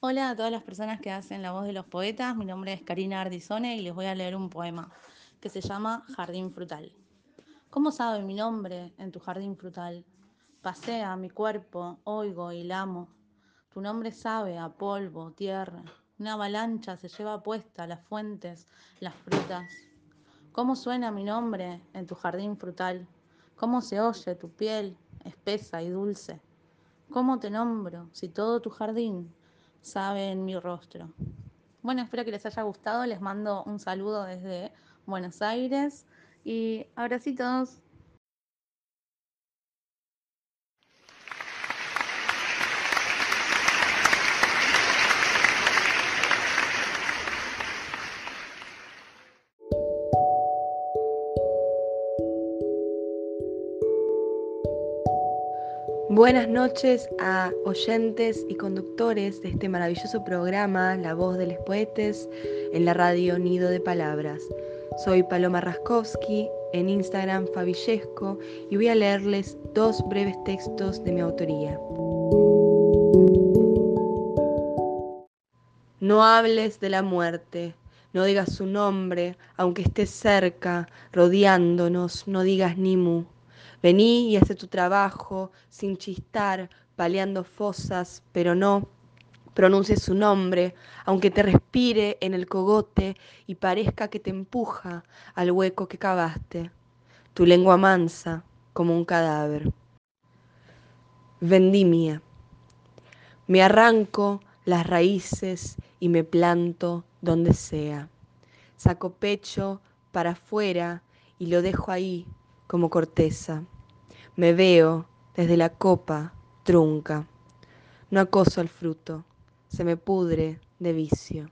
Hola a todas las personas que hacen la voz de los poetas. Mi nombre es Karina Ardizone y les voy a leer un poema que se llama Jardín Frutal. ¿Cómo sabe mi nombre en tu jardín frutal? Pasea mi cuerpo, oigo y lamo. Tu nombre sabe a polvo, tierra. Una avalancha se lleva puesta las fuentes, las frutas. ¿Cómo suena mi nombre en tu jardín frutal? ¿Cómo se oye tu piel espesa y dulce? ¿Cómo te nombro si todo tu jardín sabe en mi rostro? Bueno, espero que les haya gustado. Les mando un saludo desde Buenos Aires y abracitos. Buenas noches a oyentes y conductores de este maravilloso programa La Voz de los Poetes en la radio Nido de Palabras. Soy Paloma Raskowski, en Instagram Fabillesco y voy a leerles dos breves textos de mi autoría. No hables de la muerte, no digas su nombre, aunque estés cerca, rodeándonos, no digas ni mu. Vení y hace tu trabajo sin chistar, paleando fosas, pero no pronuncies su nombre, aunque te respire en el cogote y parezca que te empuja al hueco que cavaste. Tu lengua mansa como un cadáver. Vendimia. Me arranco las raíces y me planto donde sea. Saco pecho para afuera y lo dejo ahí como corteza. Me veo desde la copa trunca. No acoso al fruto, se me pudre de vicio.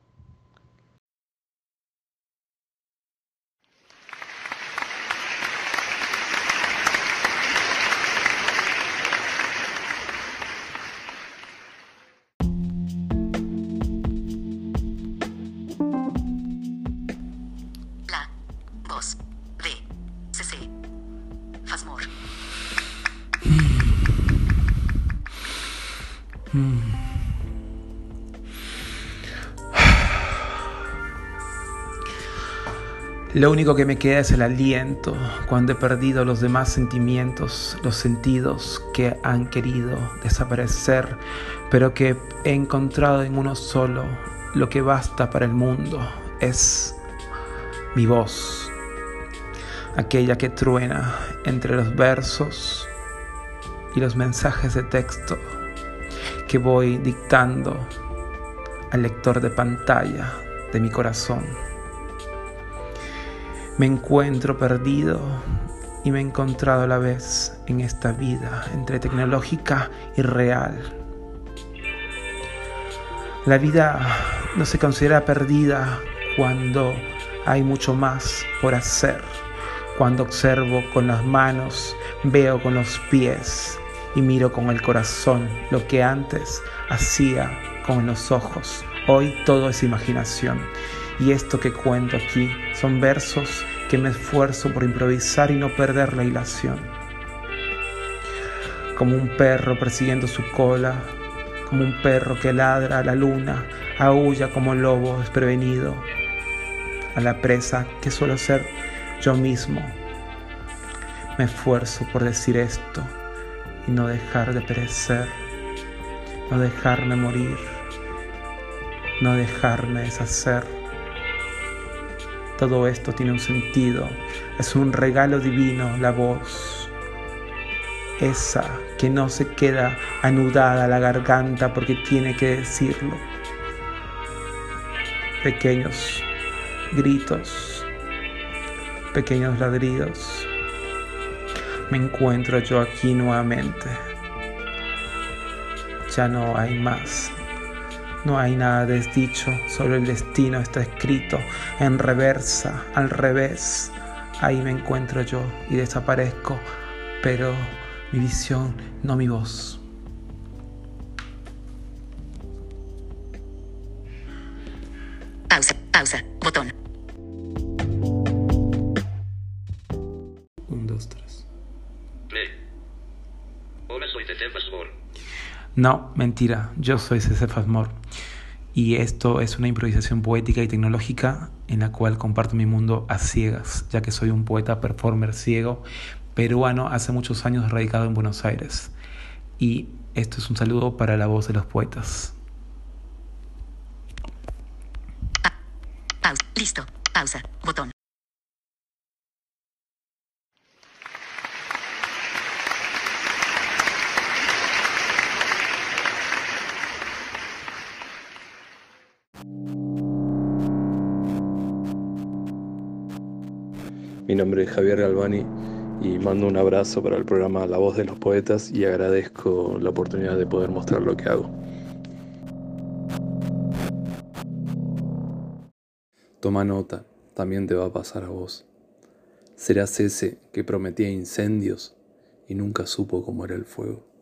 Lo único que me queda es el aliento cuando he perdido los demás sentimientos, los sentidos que han querido desaparecer, pero que he encontrado en uno solo. Lo que basta para el mundo es mi voz, aquella que truena entre los versos y los mensajes de texto voy dictando al lector de pantalla de mi corazón. Me encuentro perdido y me he encontrado a la vez en esta vida entre tecnológica y real. La vida no se considera perdida cuando hay mucho más por hacer, cuando observo con las manos, veo con los pies y miro con el corazón lo que antes hacía con los ojos. Hoy todo es imaginación y esto que cuento aquí son versos que me esfuerzo por improvisar y no perder la hilación. Como un perro persiguiendo su cola, como un perro que ladra a la luna, aúlla como lobo desprevenido a la presa que suelo ser yo mismo. Me esfuerzo por decir esto y no dejar de perecer, no dejarme morir, no dejarme deshacer. Todo esto tiene un sentido, es un regalo divino la voz, esa que no se queda anudada a la garganta porque tiene que decirlo. Pequeños gritos, pequeños ladridos. Me encuentro yo aquí nuevamente. Ya no hay más no hay nada desdicho, solo el destino está escrito en reversa, al revés. Ahí me encuentro yo y desaparezco, pero mi visión, no mi voz. Pausa, pausa, botón. No, mentira, yo soy César Fasmor y esto es una improvisación poética y tecnológica en la cual comparto mi mundo a ciegas, ya que soy un poeta performer ciego peruano hace muchos años radicado en Buenos Aires. Y esto es un saludo para la voz de los poetas. Pausa. Listo. Pausa. Botón. Mi nombre es Javier Galvani y mando un abrazo para el programa La Voz de los Poetas y agradezco la oportunidad de poder mostrar lo que hago. Toma nota, también te va a pasar a vos. Serás ese que prometía incendios y nunca supo cómo era el fuego.